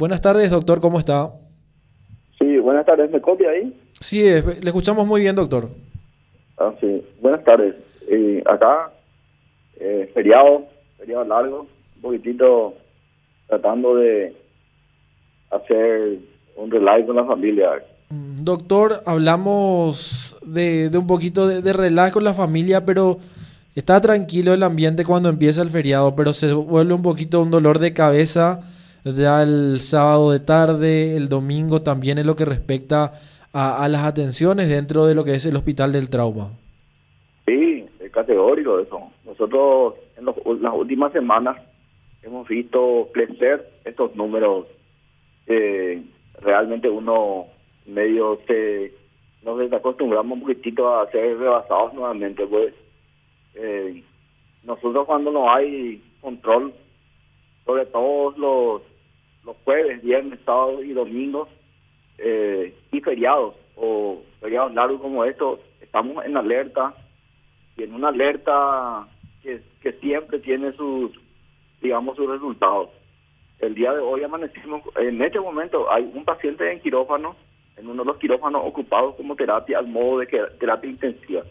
Buenas tardes, doctor, ¿cómo está? Sí, buenas tardes, ¿me copia ahí? Sí, le escuchamos muy bien, doctor. Ah, sí, buenas tardes. Eh, acá, eh, feriado, feriado largo, un poquitito tratando de hacer un relax con la familia. Mm, doctor, hablamos de, de un poquito de, de relax con la familia, pero está tranquilo el ambiente cuando empieza el feriado, pero se vuelve un poquito un dolor de cabeza ya el sábado de tarde, el domingo también en lo que respecta a, las atenciones dentro de lo que es el hospital del trauma. Sí, es categórico eso. Nosotros en las últimas semanas hemos visto crecer estos números. realmente uno medio se nos desacostumbramos un poquitito a ser rebasados nuevamente, pues eh, nosotros cuando no hay control sobre todos los los jueves, viernes, sábados y domingos eh, y feriados o feriados largos como estos, estamos en alerta y en una alerta que, siempre tiene sus, digamos, sus resultados. El día de hoy amanecimos, en este momento hay un paciente en quirófano, en uno de los quirófanos ocupados como terapia al modo de terapia intensiva.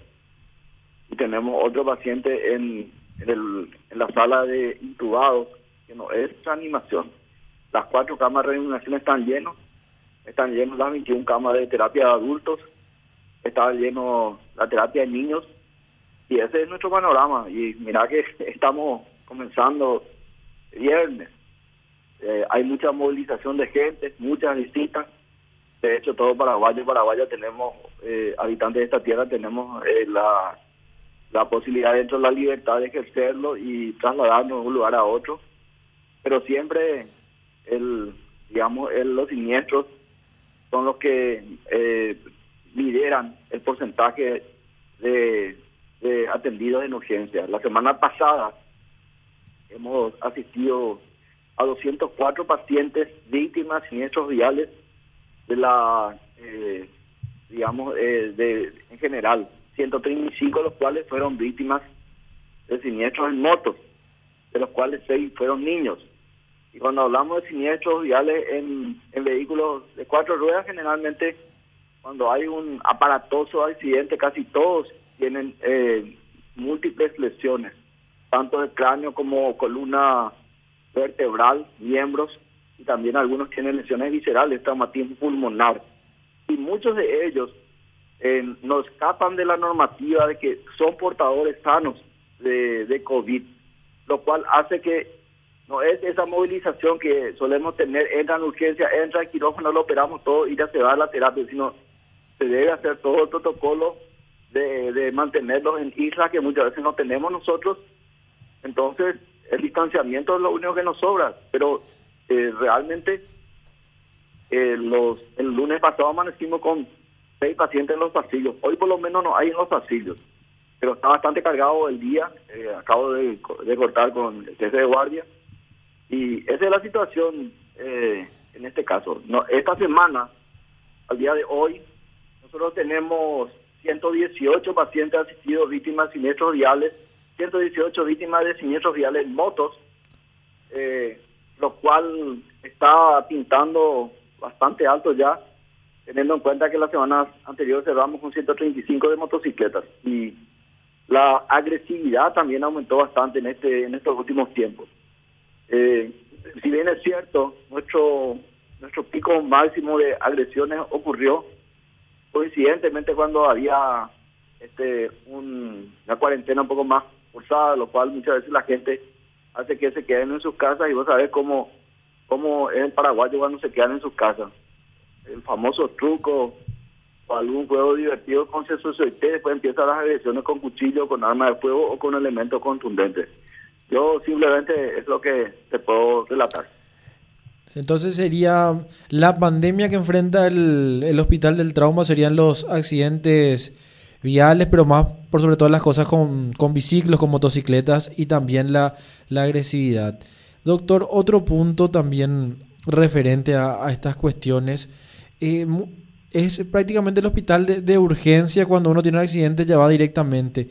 Y tenemos otro paciente en, en, la sala de intubados, que no es animación las cuatro camas de reanimación están llenos, están llenos las 21 camas de terapia de adultos, está lleno la terapia de niños, y ese es nuestro panorama. Y mira que estamos comenzando viernes. Eh, hay mucha movilización de gente, muchas visitas. De hecho, todo Paraguay y Paraguay tenemos, eh, habitantes de esta tierra, tenemos eh, la, la posibilidad dentro de la libertad de ejercerlo y trasladarnos de un lugar a otro. Pero siempre el, digamos, el, los siniestros son los que eh, lideran el porcentaje de, atendidos en urgencia. La semana pasada hemos asistido a 204 pacientes víctimas de siniestros viales de la, eh, digamos, eh, de, en general, 135 de los cuales fueron víctimas de siniestros en motos, de los cuales seis fueron niños. Y cuando hablamos de siniestros viales en, vehículos de cuatro ruedas, generalmente cuando hay un aparatoso accidente, casi todos tienen eh, múltiples lesiones, tanto de cráneo como columna vertebral, miembros, y también algunos tienen lesiones viscerales, traumatismo pulmonar. Y muchos de ellos eh, no escapan de la normativa de que son portadores sanos de, de COVID, lo cual hace que no es esa movilización que solemos tener, entra en urgencia, entra en quirófano, lo operamos todo y ya se va a la terapia, sino se debe hacer todo el protocolo de, de mantenerlos en isla que muchas veces no tenemos nosotros. Entonces, el distanciamiento es lo único que nos sobra, pero eh, realmente eh, los el lunes pasado amanecimos con seis pacientes en los pasillos. Hoy por lo menos no hay en los pasillos, pero está bastante cargado el día. Eh, acabo de, de cortar con el jefe de guardia y esa es la situación eh, en este caso. Esta semana, al día de hoy, nosotros tenemos 118 pacientes asistidos víctimas de siniestros viales, 118 víctimas de siniestros viales motos, eh, lo cual está pintando bastante alto ya, teniendo en cuenta que la semana anterior cerramos con 135 de motocicletas y la agresividad también aumentó bastante en este en estos últimos tiempos. Eh, si bien es cierto, nuestro nuestro pico máximo de agresiones ocurrió coincidentemente cuando había este una cuarentena un poco más forzada, lo cual muchas veces la gente hace que se queden en sus casas y vos sabés cómo, cómo es el paraguayo cuando se quedan en sus casas. El famoso truco o algún juego divertido con y después empiezan las agresiones con cuchillo, con arma de fuego o con elementos contundentes. Yo simplemente es lo que te puedo relatar. Entonces sería la pandemia que enfrenta el, el, hospital del trauma serían los accidentes viales, pero más por sobre todas las cosas con, con biciclos, con motocicletas y también la, la agresividad. Doctor, otro punto también referente a, estas cuestiones. Eh, es prácticamente el hospital de, de, urgencia cuando uno tiene un accidente ya va directamente.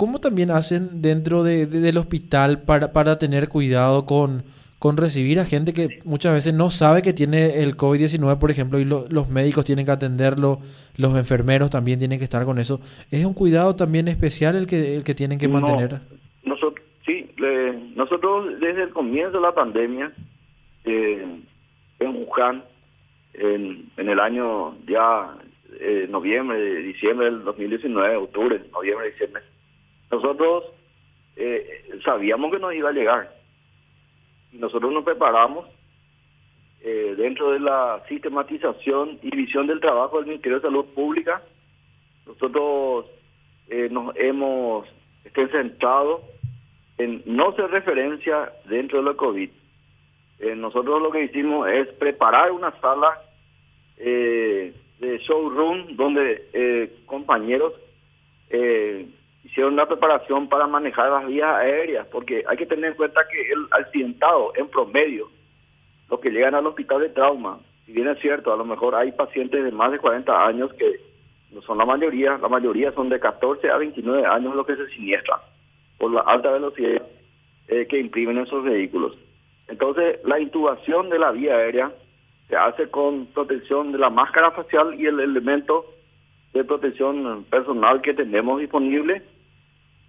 ¿Cómo también hacen dentro de, del hospital para, para tener cuidado con, con recibir a gente que muchas veces no sabe que tiene el COVID-19, por ejemplo, y los médicos tienen que atenderlo, los enfermeros también tienen que estar con eso. ¿Es un cuidado también especial el que, el que tienen que mantener? nosotros, sí, nosotros desde el comienzo de la pandemia eh, en Wuhan, en, en el año ya eh, noviembre, diciembre del 2019, octubre, noviembre, diciembre, nosotros eh, sabíamos que nos iba a llegar nosotros nos preparamos eh, dentro de la sistematización y visión del trabajo del Ministerio de Salud Pública. Nosotros eh, nos hemos centrado en no ser referencia dentro de la COVID. Nosotros lo que hicimos es preparar una sala de showroom donde compañeros hicieron una preparación para manejar las vías aéreas, porque hay que tener en cuenta que el accidentado, en promedio, los que llegan al hospital de trauma, si bien es cierto, a lo mejor hay pacientes de más de 40 años que no son la mayoría, la mayoría son de 14 a 29 años los que se siniestran por la alta velocidad eh, que imprimen esos vehículos. Entonces, la intubación de la vía aérea se hace con protección de la máscara facial y el elemento de protección personal que tenemos disponible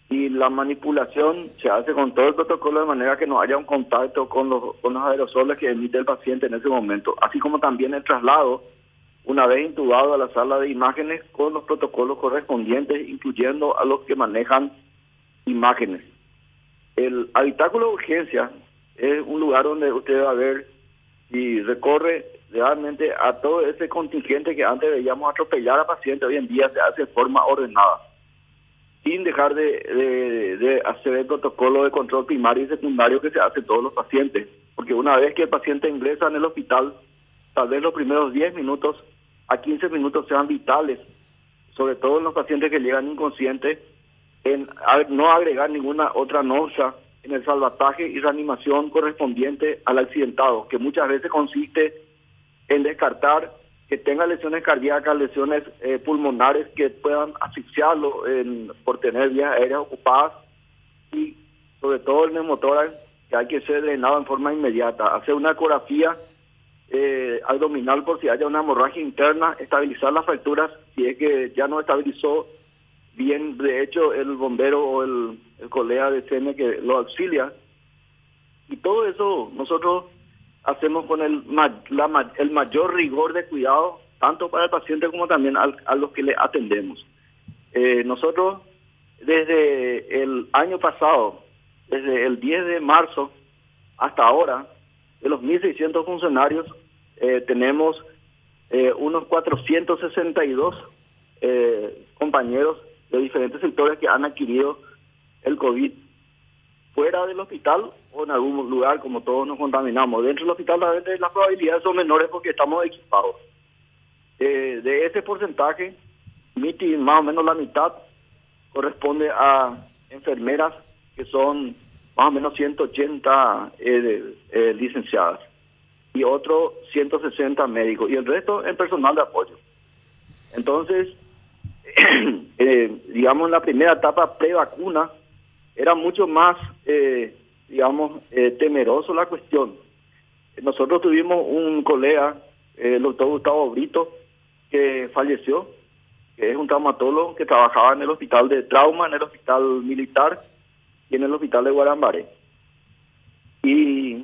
y la manipulación se hace con todo el protocolo de manera que no haya un contacto con los, con los aerosoles que emite el paciente en ese momento, así como también el traslado una vez intubado a la sala de imágenes con los protocolos correspondientes, incluyendo a los que manejan imágenes. El habitáculo de urgencia es un lugar donde usted va a ver y recorre realmente a todo ese contingente que antes veíamos atropellar a pacientes, hoy en día se hace de forma ordenada sin dejar de, hacer el protocolo de control primario y secundario que se hace todos los pacientes. Porque una vez que el paciente ingresa en el hospital, tal vez los primeros 10 minutos a 15 minutos sean vitales, sobre todo en los pacientes que llegan inconscientes, en no agregar ninguna otra nosa en el salvataje y reanimación correspondiente al accidentado, que muchas veces consiste en descartar que tenga lesiones cardíacas, lesiones eh, pulmonares que puedan asfixiarlo por tener vías aéreas ocupadas y sobre todo el neumotórax que hay que ser drenado en forma inmediata, hacer una ecografía eh, abdominal por si haya una hemorragia interna, estabilizar las fracturas si es que ya no estabilizó bien, de hecho el bombero o el, colega de CM que lo auxilia. Y todo eso nosotros hacemos con el, el mayor rigor de cuidado, tanto para el paciente como también a los que le atendemos. Eh, nosotros, desde el año pasado, desde el 10 de marzo hasta ahora, de los 1.600 funcionarios, eh, tenemos eh, unos 462 compañeros de diferentes sectores que han adquirido el COVID fuera del hospital o en algún lugar, como todos nos contaminamos. Dentro del hospital las probabilidades son menores porque estamos equipados. Eh, de ese porcentaje, más o menos la mitad corresponde a enfermeras que son más o menos 180 eh, eh, licenciadas y otros 160 médicos y el resto en personal de apoyo. Entonces, digamos, en la primera etapa pre-vacuna, era mucho más, eh, digamos, eh, temeroso la cuestión. Nosotros tuvimos un colega, el doctor Gustavo Brito, que falleció, que es un traumatólogo que trabajaba en el hospital de trauma, en el hospital militar y en el hospital de Guarambaré. Y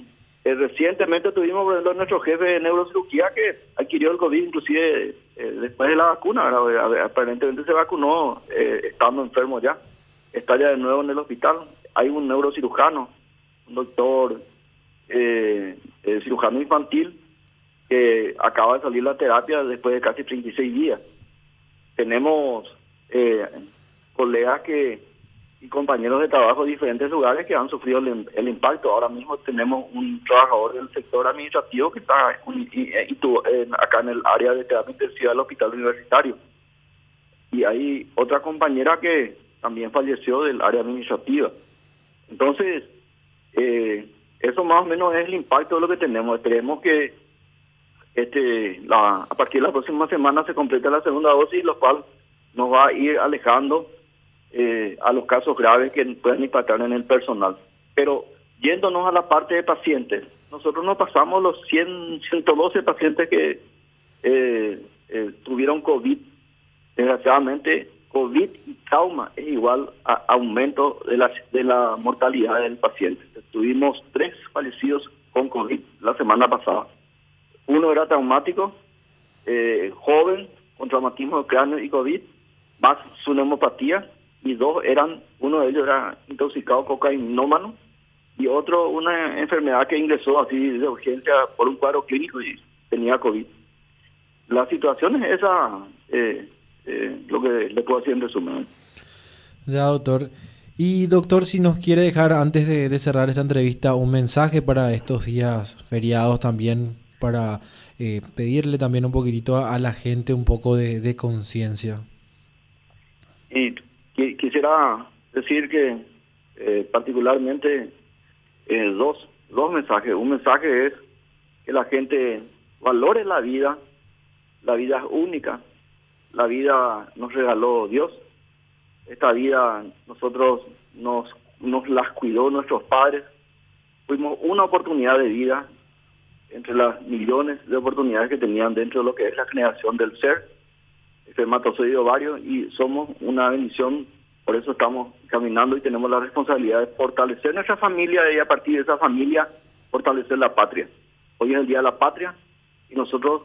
eh, recientemente tuvimos, por ejemplo, nuestro jefe de neurocirugía que adquirió el COVID inclusive después de la vacuna, aparentemente se vacunó estando enfermo ya está ya de nuevo en el hospital. Hay un neurocirujano, un doctor eh, eh, cirujano infantil que acaba de salir la terapia después de casi 36 días. Tenemos eh, colegas que y compañeros de trabajo de diferentes lugares que han sufrido el, impacto. Ahora mismo tenemos un trabajador del sector administrativo que está acá en el área de terapia intensiva del hospital universitario. Y hay otra compañera que también falleció del área administrativa. Entonces, eh, eso más o menos es el impacto de lo que tenemos. Esperemos que este, a partir de la próxima semana se complete la segunda dosis, lo cual nos va a ir alejando eh, a los casos graves que pueden impactar en el personal. Pero yéndonos a la parte de pacientes, nosotros no pasamos los 100, 112 pacientes que eh, tuvieron COVID. Desgraciadamente, COVID y trauma es igual a aumento de la, de la mortalidad del paciente. Tuvimos tres fallecidos con COVID la semana pasada. Uno era traumático, eh, joven, con traumatismo de cráneo y COVID, más su neumopatía, y dos eran, uno de ellos era intoxicado cocainómano, y otro una enfermedad que ingresó así de urgencia por un cuadro clínico y tenía COVID. La situación es esa, eh, eh, lo que le puedo decir en resumen. Ya, doctor. Y doctor, si nos quiere dejar antes de, cerrar esta entrevista un mensaje para estos días feriados también, para eh, pedirle también un poquitito a, la gente un poco de, conciencia. Y quisiera decir que particularmente eh, dos, dos mensajes. Un mensaje es que la gente valore la vida, la vida es única, la vida nos regaló Dios, esta vida nosotros nos, nos las cuidó nuestros padres, fuimos una oportunidad de vida entre las millones de oportunidades que tenían dentro de lo que es la generación del ser, espermatozoide ovario, y somos una bendición. Por eso estamos caminando y tenemos la responsabilidad de fortalecer nuestra familia y a partir de esa familia fortalecer la patria. Hoy es el Día de la Patria y nosotros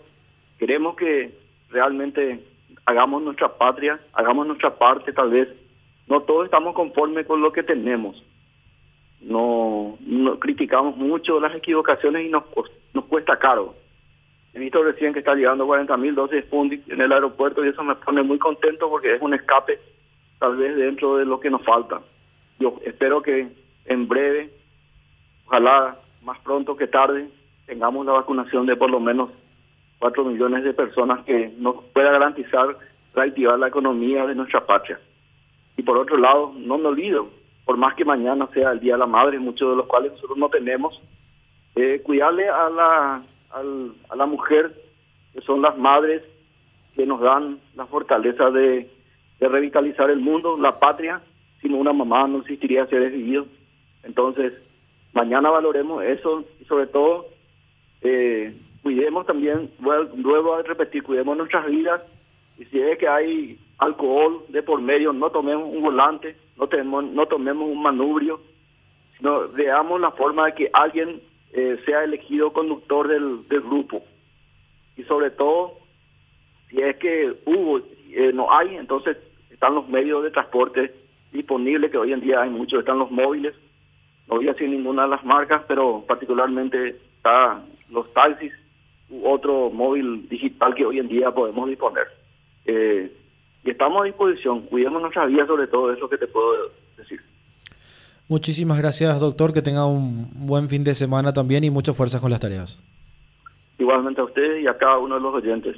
queremos que realmente hagamos nuestra patria, hagamos nuestra parte tal vez. No todos estamos conformes con lo que tenemos. No, criticamos mucho las equivocaciones y nos, nos cuesta caro. He visto recién que está llegando 40 mil dosis de en el aeropuerto y eso me pone muy contento porque es un escape tal vez dentro de lo que nos falta. Yo espero que en breve, ojalá más pronto que tarde, tengamos la vacunación de por lo menos 4 millones de personas que nos pueda garantizar reactivar la economía de nuestra patria. Y por otro lado, no me olvido, por más que mañana sea el Día de la Madre, muchos de los cuales nosotros no tenemos, eh, cuidarle a la, a la mujer, que son las madres que nos dan la fortaleza de revitalizar el mundo, la patria, sin una mamá no existiría ser vivido. Entonces, mañana valoremos eso y sobre todo eh, cuidemos también, luego a repetir, cuidemos nuestras vidas y si es que hay alcohol de por medio, no tomemos un volante, no, tenemos, no tomemos un manubrio, sino veamos la forma de que alguien eh, sea elegido conductor del, grupo. Y sobre todo, si es que hubo, eh, no hay, entonces están los medios de transporte disponibles, que hoy en día hay muchos, están los móviles, no voy a decir ninguna de las marcas, pero particularmente están los taxis u otro móvil digital que hoy en día podemos disponer. Eh, y estamos a disposición, cuidemos nuestra vida sobre todo, eso que te puedo decir. Muchísimas gracias, doctor, que tenga un buen fin de semana también y mucha fuerza con las tareas. Igualmente a ustedes y a cada uno de los oyentes.